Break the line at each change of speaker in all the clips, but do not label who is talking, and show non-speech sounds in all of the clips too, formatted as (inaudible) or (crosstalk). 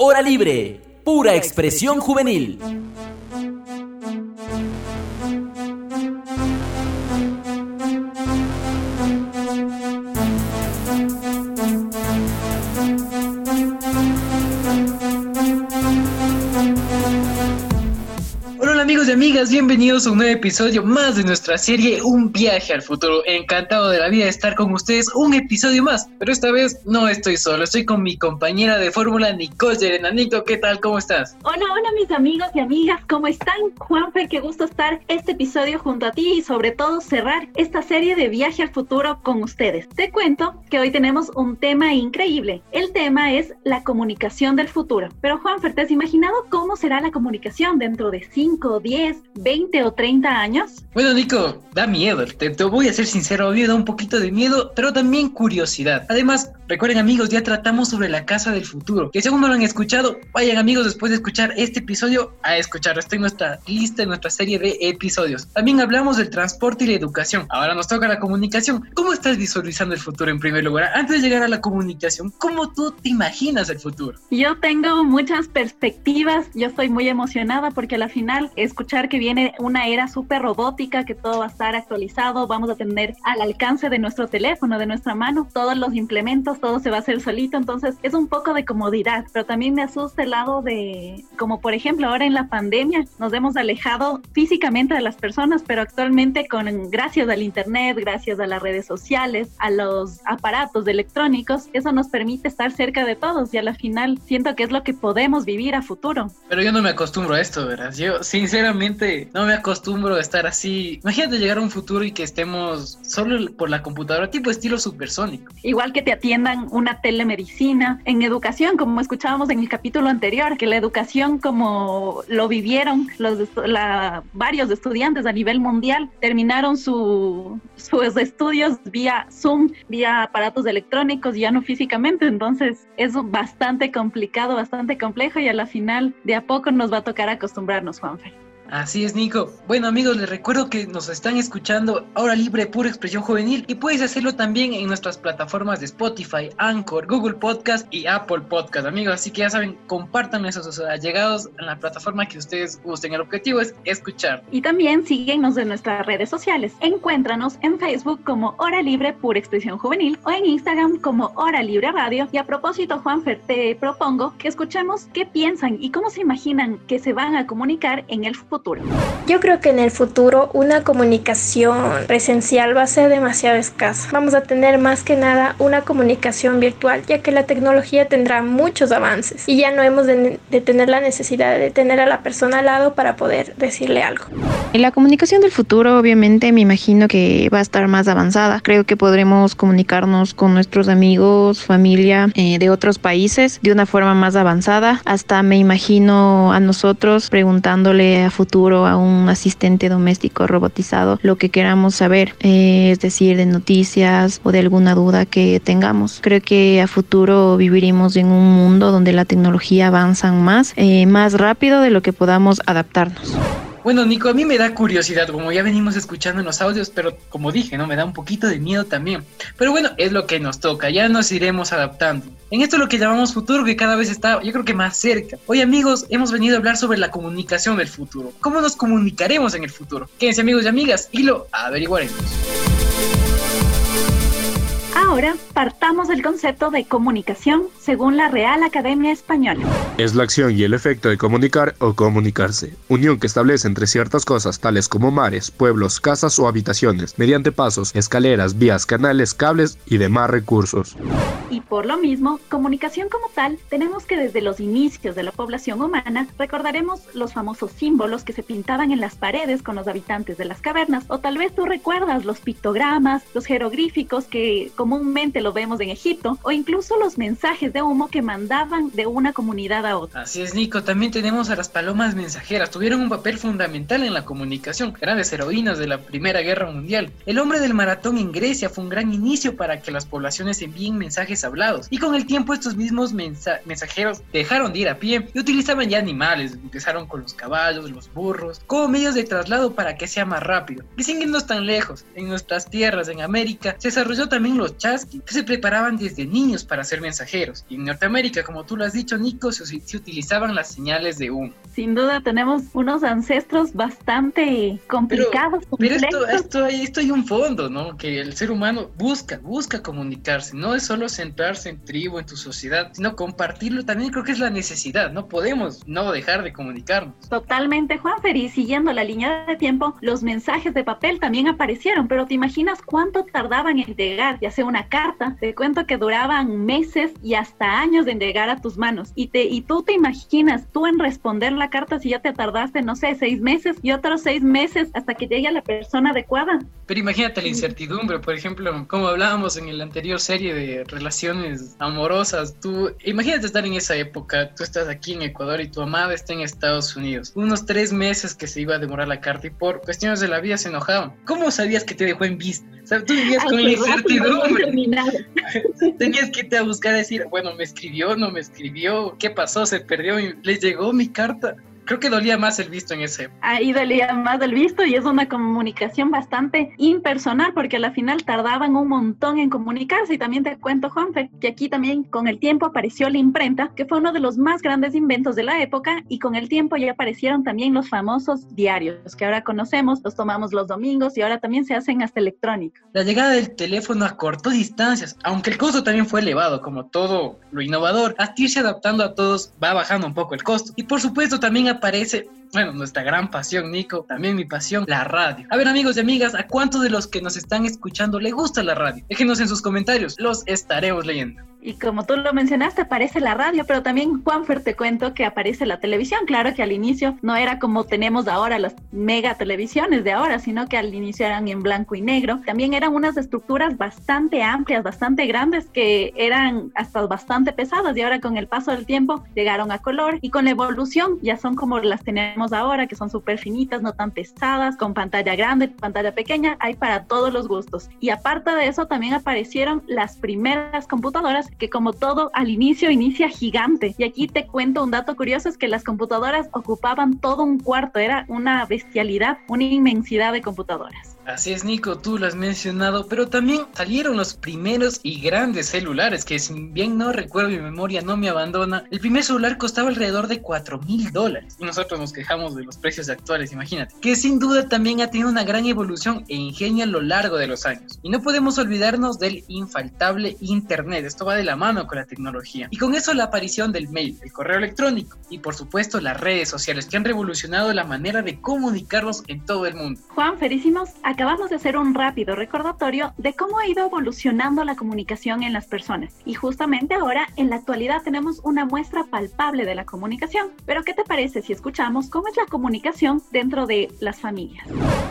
Hora libre, pura expresión juvenil.
Bienvenidos a un nuevo episodio más de nuestra serie Un viaje al futuro. Encantado de la vida de estar con ustedes un episodio más, pero esta vez no estoy solo, estoy con mi compañera de fórmula Nicole Yerenanito. ¿Qué tal? ¿Cómo estás?
Hola, hola mis amigos y amigas, ¿cómo están? Juanfer, qué gusto estar este episodio junto a ti y sobre todo cerrar esta serie de viaje al futuro con ustedes. Te cuento que hoy tenemos un tema increíble. El tema es la comunicación del futuro. Pero Juanfer, ¿te has imaginado cómo será la comunicación dentro de 5 10, 20 o 30 años?
Bueno, Nico, da miedo. Te, voy a ser sincero, a mí da un poquito de miedo, pero también curiosidad. Además, recuerden amigos, ya tratamos sobre la casa del futuro. Que según no lo han escuchado, vayan amigos después de escuchar este episodio a escucharlo. Está en nuestra lista, en nuestra serie de episodios. También hablamos del transporte y la educación. Ahora nos toca la comunicación. ¿Cómo estás visualizando el futuro en primer lugar? Antes de llegar a la comunicación, ¿cómo tú te imaginas el futuro?
Yo tengo muchas perspectivas. Yo estoy muy emocionada porque a la final escuchar que viene una era súper robótica, que todo va a estar actualizado, vamos a tener al alcance de nuestro teléfono, de nuestra mano, todos los implementos, todo se va a hacer solito, entonces es un poco de comodidad, pero también me asusta el lado de, como por ejemplo ahora en la pandemia, nos hemos alejado físicamente de las personas, pero actualmente con gracias al internet, gracias a las redes sociales, a los aparatos electrónicos, eso nos permite estar cerca de todos y a la final siento que es lo que podemos vivir a futuro.
Pero yo no me acostumbro a esto, ¿verdad? Yo sinceramente no me acostumbro a estar así. Imagínate llegar a un futuro y que estemos solo por la computadora, tipo estilo supersónico.
Igual que te atiendan una telemedicina. En educación, como escuchábamos en el capítulo anterior, que la educación como lo vivieron los varios estudiantes a nivel mundial, terminaron sus estudios vía Zoom, vía aparatos electrónicos, ya no físicamente. Entonces es bastante complicado, bastante complejo y a la final de a poco nos va a tocar acostumbrarnos, Juanfe.
Así es, Nico. Bueno, amigos, les recuerdo que nos están escuchando ahora libre pura expresión juvenil y puedes hacerlo también en nuestras plataformas de Spotify, Anchor, Google Podcast y Apple Podcast, amigos. Así que ya saben, compartan esos allegados en la plataforma que ustedes gusten. El objetivo es escuchar.
Y también síguenos en nuestras redes sociales. Encuéntranos en Facebook como Hora Libre Pura Expresión Juvenil o en Instagram como Hora Libre Radio. Y a propósito, Juanfer, te propongo que escuchemos qué piensan y cómo se imaginan que se van a comunicar en el futuro
yo creo que en el futuro una comunicación presencial va a ser demasiado escasa. Vamos a tener más que nada una comunicación virtual, ya que la tecnología tendrá muchos avances y ya no hemos de, tener la necesidad de tener a la persona al lado para poder decirle algo.
En la comunicación del futuro, obviamente, me imagino que va a estar más avanzada. Creo que podremos comunicarnos con nuestros amigos, familia eh, de otros países de una forma más avanzada. Hasta me imagino a nosotros preguntándole a a un asistente doméstico robotizado lo que queramos saber, eh, es decir, de noticias o de alguna duda que tengamos. Creo que a futuro viviremos en un mundo donde la tecnología avanza más, eh, más rápido de lo que podamos adaptarnos.
Bueno, Nico, a mí me da curiosidad, como ya venimos escuchando en los audios, pero como dije, ¿no? Me da un poquito de miedo también. Pero bueno, es lo que nos toca, ya nos iremos adaptando. En esto lo que llamamos futuro, que cada vez está, yo creo que más cerca. Hoy, amigos, hemos venido a hablar sobre la comunicación del futuro. ¿Cómo nos comunicaremos en el futuro? Quédense, amigos y amigas, y lo averiguaremos.
Ahora partamos del concepto de comunicación según la Real Academia Española.
Es la acción y el efecto de comunicar o comunicarse, unión que establece entre ciertas cosas tales como mares, pueblos, casas o habitaciones, mediante pasos, escaleras, vías, canales, cables y demás recursos.
Y por lo mismo, comunicación como tal, tenemos que desde los inicios de la población humana recordaremos los famosos símbolos que se pintaban en las paredes con los habitantes de las cavernas, o tal vez tú recuerdas los pictogramas, los jeroglíficos que comúnmente lo vemos en Egipto, o incluso los mensajes de humo que mandaban de una comunidad a otra.
Así es, Nico. También tenemos a las palomas mensajeras. Tuvieron un papel fundamental en la comunicación, grandes heroínas de la Primera Guerra Mundial. El hombre del maratón en Grecia fue un gran inicio para que las poblaciones envíen mensajes hablados. Y con el tiempo estos mismos mensajeros dejaron de ir a pie y utilizaban ya animales. Empezaron con los caballos, los burros, como medios de traslado para que sea más rápido. Y sin irnos tan lejos, en nuestras tierras, en América, se desarrolló también los chasqui que se preparaban desde niños para ser mensajeros. Y en Norteamérica, como tú lo has dicho, Nico, se, se utilizaban las señales de humo.
Sin duda tenemos unos ancestros bastante complicados.
Pero, esto, esto, hay, esto hay un fondo, ¿no? Que el ser humano busca, busca comunicarse. No es solo centrarse en tribu, en tu sociedad, sino compartirlo. También creo que es la necesidad. No podemos no dejar de comunicarnos.
Totalmente, Juanfer. Y siguiendo la línea de tiempo, los mensajes de papel también aparecieron. Pero ¿te imaginas cuánto tardaban en llegar? Ya sea una carta, te cuento que duraban meses y hasta años en llegar a tus manos. Y, te, y tú te imaginas, tú en responder la carta si ya te tardaste, no sé, seis meses y otros seis meses hasta que llegue a la persona adecuada.
Pero imagínate la incertidumbre, por ejemplo, como hablábamos en la anterior serie de relaciones amorosas, tú imagínate estar en esa época, tú estás aquí en Ecuador y tu amada está en Estados Unidos, unos tres meses que se iba a demorar la carta y por cuestiones de la vida se enojaban. ¿Cómo sabías que te dejó en vista? O sea, tú vivías con la incertidumbre. (laughs) Tenías que irte a buscar a decir, bueno, me escribió, no me escribió, ¿qué pasó? Se perdió, les llegó mi carta creo que dolía más el visto en ese.
Ahí dolía más el visto y es una comunicación bastante impersonal porque a la final tardaban un montón en comunicarse y también te cuento, Juanfe, que aquí también con el tiempo apareció la imprenta, que fue uno de los más grandes inventos de la época y con el tiempo ya aparecieron también los famosos diarios que ahora conocemos, los tomamos los domingos y ahora también se hacen hasta electrónicos.
La llegada del teléfono acortó distancias, aunque el costo también fue elevado, como todo lo innovador, hasta irse adaptando a todos va bajando un poco el costo. Y por supuesto también aparece bueno, nuestra gran pasión, Nico, también mi pasión, la radio. A ver, amigos y amigas, ¿a cuántos de los que nos están escuchando le gusta la radio? Déjenos en sus comentarios, los estaremos leyendo.
Y como tú lo mencionaste, aparece la radio, pero también, Juanfer, te cuento que aparece la televisión. Claro que al inicio no era como tenemos ahora las mega televisiones de ahora, sino que al inicio eran en blanco y negro. También eran unas estructuras bastante amplias, bastante grandes, que eran hasta bastante pesadas y ahora con el paso del tiempo llegaron a color y con la evolución ya son como las tenemos ahora, que son súper finitas, no tan pesadas, con pantalla grande, pantalla pequeña, hay para todos los gustos. Y aparte de eso, también aparecieron las primeras computadoras que como todo al inicio inicia gigante. Y aquí te cuento un dato curioso, es que las computadoras ocupaban todo un cuarto, era una bestialidad, una inmensidad de computadoras.
Así es, Nico, tú lo has mencionado, pero también salieron los primeros y grandes celulares, que si bien no recuerdo mi memoria, no me abandona. El primer celular costaba alrededor de 4 mil dólares. Y nosotros nos quejamos de los precios actuales, imagínate. Que sin duda también ha tenido una gran evolución e ingenio a lo largo de los años. Y no podemos olvidarnos del infaltable Internet. Esto va de la mano con la tecnología. Y con eso la aparición del mail, el correo electrónico y por supuesto las redes sociales que han revolucionado la manera de comunicarnos en todo el mundo.
Juan, felicimos acabamos de hacer un rápido recordatorio de cómo ha ido evolucionando la comunicación en las personas. Y justamente ahora, en la actualidad, tenemos una muestra palpable de la comunicación. Pero, ¿qué te parece si escuchamos cómo es la comunicación dentro de las familias?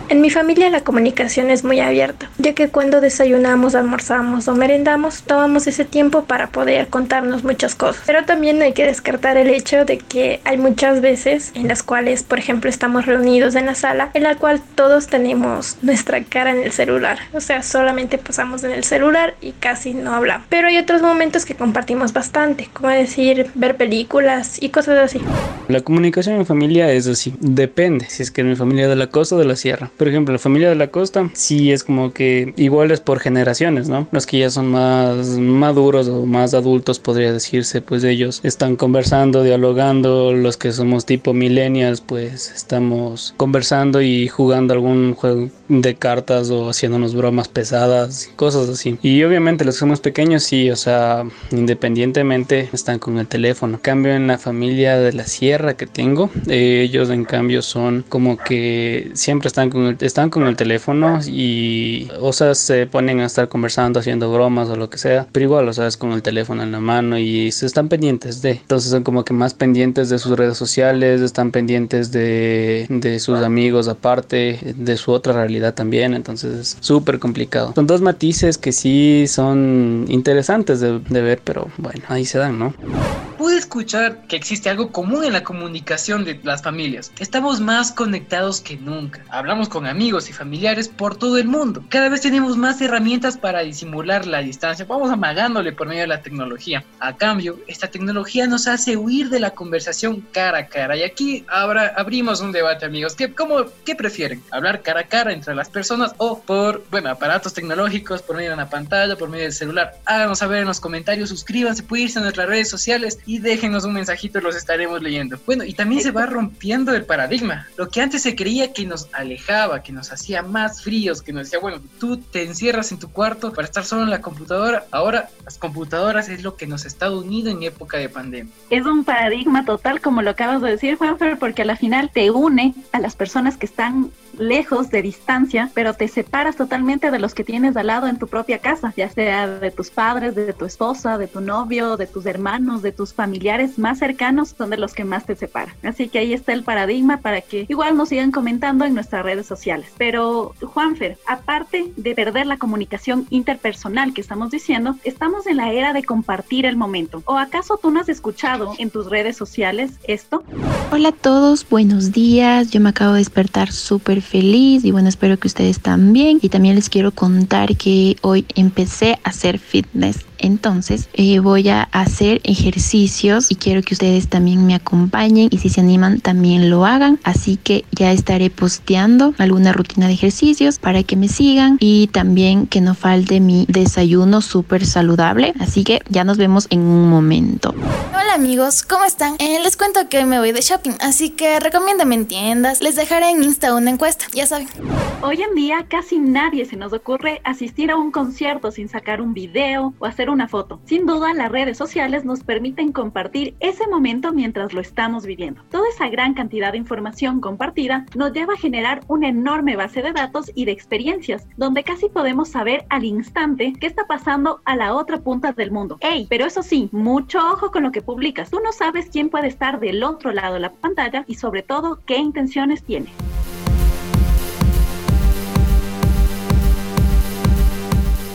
En mi familia la comunicación es muy abierta, ya que cuando desayunamos, almorzamos o merendamos, tomamos ese tiempo para poder contarnos muchas cosas. Pero también hay que descartar el hecho de que hay muchas veces en las cuales, por ejemplo, estamos reunidos en la sala, en la cual todos tenemos nuestra cara en el celular. O sea, solamente pasamos en el celular y casi no hablamos. Pero hay otros momentos que compartimos bastante, como decir, ver películas y cosas así.
La comunicación en familia es así, depende si es que en mi familia de la costa o de la sierra. Por ejemplo, la familia de la costa sí es como que igual es por generaciones, ¿no? Los que ya son más maduros o más adultos podría decirse, pues ellos están conversando, dialogando, los que somos tipo millennials pues estamos conversando y jugando algún juego de cartas o haciéndonos bromas pesadas, cosas así. Y obviamente los que somos pequeños sí, o sea, independientemente están con el teléfono. cambio en la familia de la sierra que tengo, eh, ellos en cambio son como que siempre están con el, están con el teléfono y o sea, se ponen a estar conversando, haciendo bromas o lo que sea, pero igual, o sea, es con el teléfono en la mano y se están pendientes de. Entonces son como que más pendientes de sus redes sociales, están pendientes de, de sus amigos aparte, de su otra realidad también, entonces es súper complicado. Son dos matices que sí son interesantes de, de ver, pero bueno, ahí se dan, ¿no?
Pude escuchar que existe algo común en la comunicación de las familias. Estamos más conectados que nunca. Hablamos con amigos y familiares por todo el mundo. Cada vez tenemos más herramientas para disimular la distancia. Vamos amagándole por medio de la tecnología. A cambio, esta tecnología nos hace huir de la conversación cara a cara. Y aquí abra, abrimos un debate, amigos. ¿Qué, cómo, ¿Qué prefieren? ¿Hablar cara a cara entre entre las personas o por, bueno, aparatos tecnológicos, por medio de una pantalla, por medio del celular. Háganos saber en los comentarios, suscríbanse, pueden a nuestras redes sociales y déjenos un mensajito, los estaremos leyendo. Bueno, y también se va rompiendo el paradigma. Lo que antes se creía que nos alejaba, que nos hacía más fríos, que nos decía, bueno, tú te encierras en tu cuarto para estar solo en la computadora, ahora las computadoras es lo que nos está unido en época de pandemia.
Es un paradigma total, como lo acabas de decir, Juanfer, porque a la final te une a las personas que están lejos de distancia, pero te separas totalmente de los que tienes al lado en tu propia casa, ya sea de tus padres, de tu esposa, de tu novio, de tus hermanos, de tus familiares más cercanos, son de los que más te separan. Así que ahí está el paradigma para que igual nos sigan comentando en nuestras redes sociales. Pero Juanfer, aparte de perder la comunicación interpersonal que estamos diciendo, estamos en la era de compartir el momento. ¿O acaso tú no has escuchado en tus redes sociales esto?
Hola a todos, buenos días. Yo me acabo de despertar súper feliz y bueno, que ustedes también. Y también les quiero contar que hoy empecé a hacer fitness entonces eh, voy a hacer ejercicios y quiero que ustedes también me acompañen y si se animan también lo hagan. Así que ya estaré posteando alguna rutina de ejercicios para que me sigan y también que no falte mi desayuno súper saludable. Así que ya nos vemos en un momento.
Hola amigos, ¿cómo están? Eh, les cuento que me voy de shopping, así que recomiéndame en tiendas. Les dejaré en Insta una encuesta, ya saben.
Hoy en día casi nadie se nos ocurre asistir a un concierto sin sacar un video o hacer una foto. Sin duda, las redes sociales nos permiten compartir ese momento mientras lo estamos viviendo. Toda esa gran cantidad de información compartida nos lleva a generar una enorme base de datos y de experiencias, donde casi podemos saber al instante qué está pasando a la otra punta del mundo. ¡Ey! Pero eso sí, mucho ojo con lo que publicas. Tú no sabes quién puede estar del otro lado de la pantalla y sobre todo qué intenciones tiene.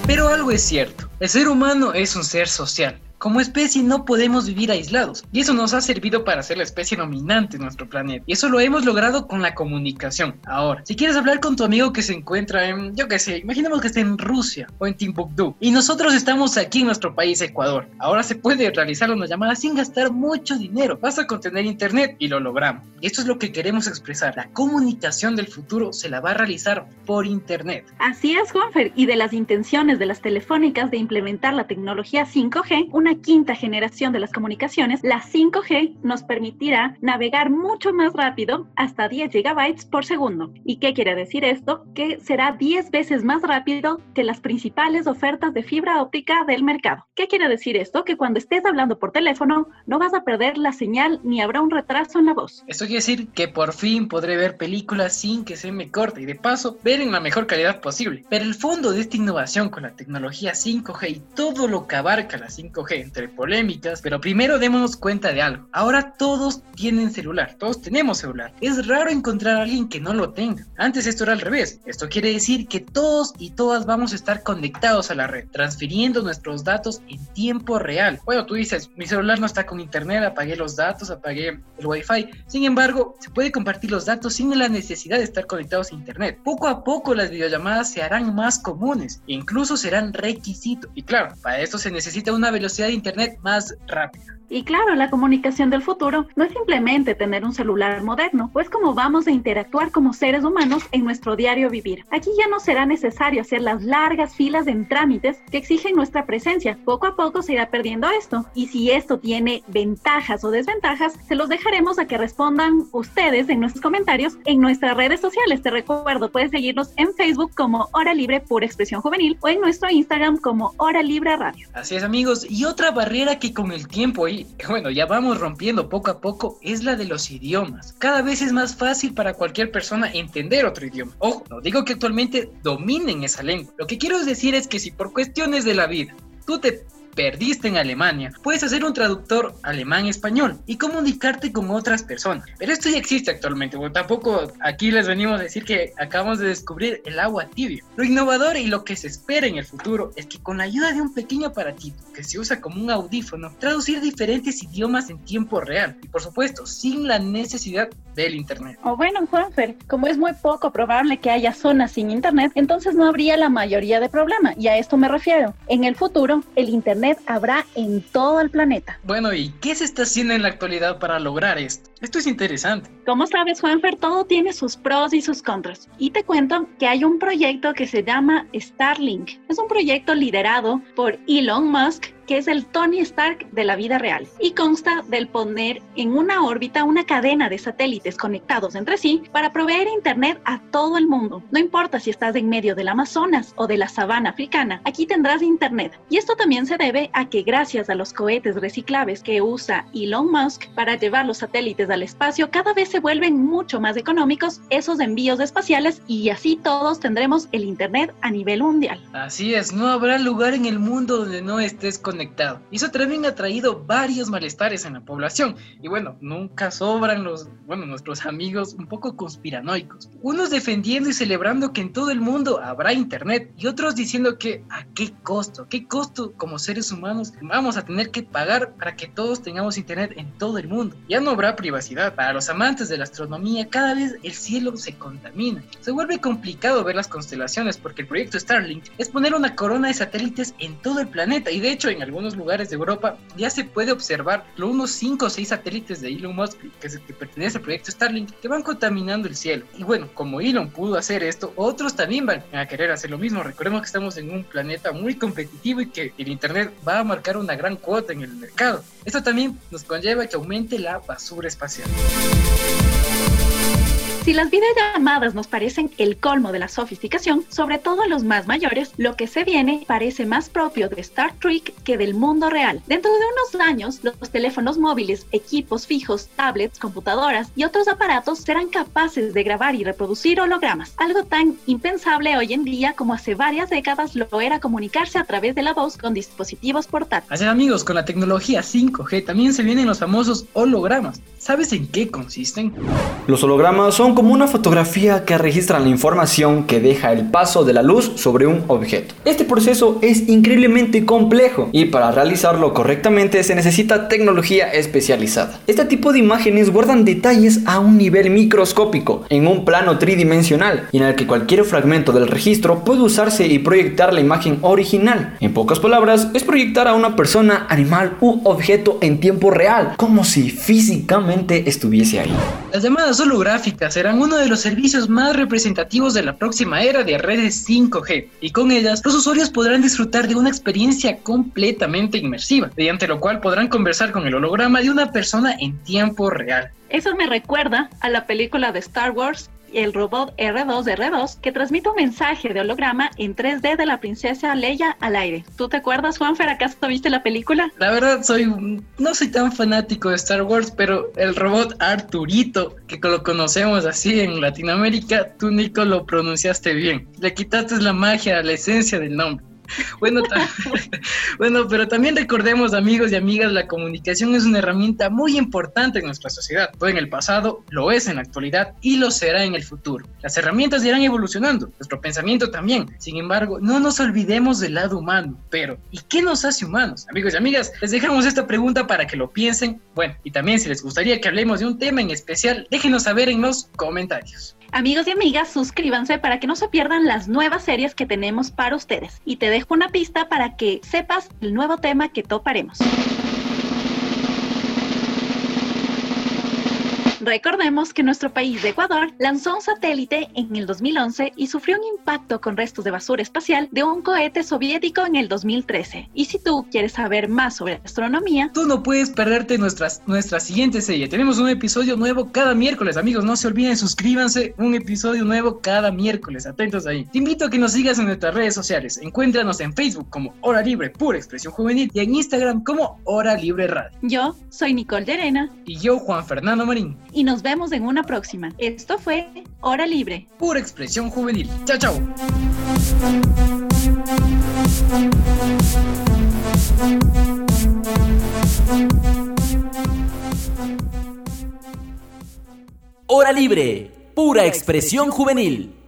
Pero algo es cierto, el ser humano es un ser social como especie no podemos vivir aislados y eso nos ha servido para ser la especie dominante en nuestro planeta. Y eso lo hemos logrado con la comunicación. Ahora, si quieres hablar con tu amigo que se encuentra en, yo qué sé, imaginemos que esté en Rusia o en Timbuktu y nosotros estamos aquí en nuestro país, Ecuador. Ahora se puede realizar una llamada sin gastar mucho dinero. Basta con tener internet y lo logramos. Y esto es lo que queremos expresar. La comunicación del futuro se la va a realizar por internet.
Así es, Juanfer. Y de las intenciones de las telefónicas de implementar la tecnología 5G, una quinta generación de las comunicaciones, la 5G nos permitirá navegar mucho más rápido, hasta 10 gigabytes por segundo. ¿Y qué quiere decir esto? Que será 10 veces más rápido que las principales ofertas de fibra óptica del mercado. ¿Qué quiere decir esto? Que cuando estés hablando por teléfono no vas a perder la señal ni habrá un retraso en la voz.
Esto quiere decir que por fin podré ver películas sin que se me corte y de paso ver en la mejor calidad posible. Pero el fondo de esta innovación con la tecnología 5G y todo lo que abarca la 5G entre polémicas, pero primero démonos cuenta de algo. Ahora todos tienen celular, todos tenemos celular. Es raro encontrar a alguien que no lo tenga. Antes esto era al revés. Esto quiere decir que todos y todas vamos a estar conectados a la red, transfiriendo nuestros datos en tiempo real. Bueno, tú dices, mi celular no está con internet, apagué los datos, apagué el wifi. Sin embargo, se puede compartir los datos sin la necesidad de estar conectados a internet. Poco a poco las videollamadas se harán más comunes incluso serán requisito. Y claro, para esto se necesita una velocidad Internet más rápida.
Y claro, la comunicación del futuro no es simplemente tener un celular moderno, pues como vamos a interactuar como seres humanos en nuestro diario vivir. Aquí ya no será necesario hacer las largas filas en trámites que exigen nuestra presencia. Poco a poco se irá perdiendo esto. Y si esto tiene ventajas o desventajas, se los dejaremos a que respondan ustedes en nuestros comentarios en nuestras redes sociales. Te recuerdo, puedes seguirnos en Facebook como Hora Libre por Expresión Juvenil o en nuestro Instagram como Hora Libre Radio.
Así es amigos, y otra barrera que con el tiempo y bueno, ya vamos rompiendo poco a poco, es la de los idiomas. Cada vez es más fácil para cualquier persona entender otro idioma. Ojo, no digo que actualmente dominen esa lengua. Lo que quiero decir es que si por cuestiones de la vida tú te perdiste en Alemania, puedes hacer un traductor alemán-español y comunicarte con otras personas. Pero esto ya existe actualmente, bueno, tampoco aquí les venimos a decir que acabamos de descubrir el agua tibia. Lo innovador y lo que se espera en el futuro es que con la ayuda de un pequeño aparatito que se usa como un audífono, traducir diferentes idiomas en tiempo real y por supuesto sin la necesidad del internet.
O bueno, Juanfer, como es muy poco probable que haya zonas sin internet, entonces no habría la mayoría de problemas y a esto me refiero. En el futuro, el internet habrá en todo el planeta.
Bueno, ¿y qué se está haciendo en la actualidad para lograr esto? Esto es interesante.
Como sabes, Juanfer, todo tiene sus pros y sus contras. Y te cuento que hay un proyecto que se llama Starlink. Es un proyecto liderado por Elon Musk que es el Tony Stark de la vida real y consta del poner en una órbita una cadena de satélites conectados entre sí para proveer internet a todo el mundo. No importa si estás en medio del Amazonas o de la sabana africana, aquí tendrás internet. Y esto también se debe a que gracias a los cohetes reciclables que usa Elon Musk para llevar los satélites al espacio, cada vez se vuelven mucho más económicos esos envíos espaciales y así todos tendremos el internet a nivel mundial.
Así es, no habrá lugar en el mundo donde no estés conectado conectado. Y eso también ha traído varios malestares en la población. Y bueno, nunca sobran los, bueno, nuestros amigos un poco conspiranoicos. Unos defendiendo y celebrando que en todo el mundo habrá internet y otros diciendo que a qué costo, qué costo como seres humanos vamos a tener que pagar para que todos tengamos internet en todo el mundo. Ya no habrá privacidad. Para los amantes de la astronomía, cada vez el cielo se contamina. Se vuelve complicado ver las constelaciones porque el proyecto Starlink es poner una corona de satélites en todo el planeta y de hecho en algunos lugares de Europa ya se puede observar los unos 5 o 6 satélites de Elon Musk que, que pertenece al proyecto Starlink que van contaminando el cielo. Y bueno, como Elon pudo hacer esto, otros también van a querer hacer lo mismo. Recordemos que estamos en un planeta muy competitivo y que el Internet va a marcar una gran cuota en el mercado. Esto también nos conlleva que aumente la basura espacial.
Si las videollamadas nos parecen el colmo de la sofisticación, sobre todo a los más mayores, lo que se viene parece más propio de Star Trek que del mundo real. Dentro de unos años, los teléfonos móviles, equipos fijos, tablets, computadoras y otros aparatos serán capaces de grabar y reproducir hologramas, algo tan impensable hoy en día como hace varias décadas lo era comunicarse a través de la voz con dispositivos portátiles.
Así amigos, con la tecnología 5G también se vienen los famosos hologramas. ¿Sabes en qué consisten?
Los hologramas son como una fotografía que registra la información que deja el paso de la luz sobre un objeto. Este proceso es increíblemente complejo y para realizarlo correctamente se necesita tecnología especializada. Este tipo de imágenes guardan detalles a un nivel microscópico, en un plano tridimensional, en el que cualquier fragmento del registro puede usarse y proyectar la imagen original. En pocas palabras, es proyectar a una persona, animal u objeto en tiempo real, como si físicamente estuviese ahí.
Las llamadas holográficas serán uno de los servicios más representativos de la próxima era de redes 5G, y con ellas los usuarios podrán disfrutar de una experiencia completamente inmersiva, mediante lo cual podrán conversar con el holograma de una persona en tiempo real.
Eso me recuerda a la película de Star Wars el robot R2R2 que transmite un mensaje de holograma en 3D de la princesa Leia al aire. ¿Tú te acuerdas, Juanfer? ¿Acaso viste la película?
La verdad, soy no soy tan fanático de Star Wars, pero el robot Arturito, que lo conocemos así en Latinoamérica, tú, Nico, lo pronunciaste bien. Le quitaste la magia, la esencia del nombre. (laughs) Bueno, (laughs) bueno, pero también recordemos, amigos y amigas, la comunicación es una herramienta muy importante en nuestra sociedad. Fue en el pasado, lo es en la actualidad y lo será en el futuro. Las herramientas irán evolucionando, nuestro pensamiento también. Sin embargo, no nos olvidemos del lado humano. Pero, ¿y qué nos hace humanos? Amigos y amigas, les dejamos esta pregunta para que lo piensen. Bueno, y también si les gustaría que hablemos de un tema en especial, déjenos saber en los comentarios.
Amigos y amigas, suscríbanse para que no se pierdan las nuevas series que tenemos para ustedes. Y te dejo una pista para que sepas el nuevo tema que toparemos. Recordemos que nuestro país de Ecuador lanzó un satélite en el 2011 y sufrió un impacto con restos de basura espacial de un cohete soviético en el 2013. Y si tú quieres saber más sobre astronomía,
tú no puedes perderte nuestras, nuestra siguiente serie. Tenemos un episodio nuevo cada miércoles, amigos. No se olviden, suscríbanse. Un episodio nuevo cada miércoles. Atentos ahí. Te invito a que nos sigas en nuestras redes sociales. Encuéntranos en Facebook como Hora Libre Pura Expresión Juvenil y en Instagram como Hora Libre Radio.
Yo soy Nicole Llerena.
Y yo, Juan Fernando Marín
y nos vemos en una próxima. Esto fue Hora Libre.
Pura expresión juvenil. Chao, chao.
Hora Libre. Pura expresión juvenil.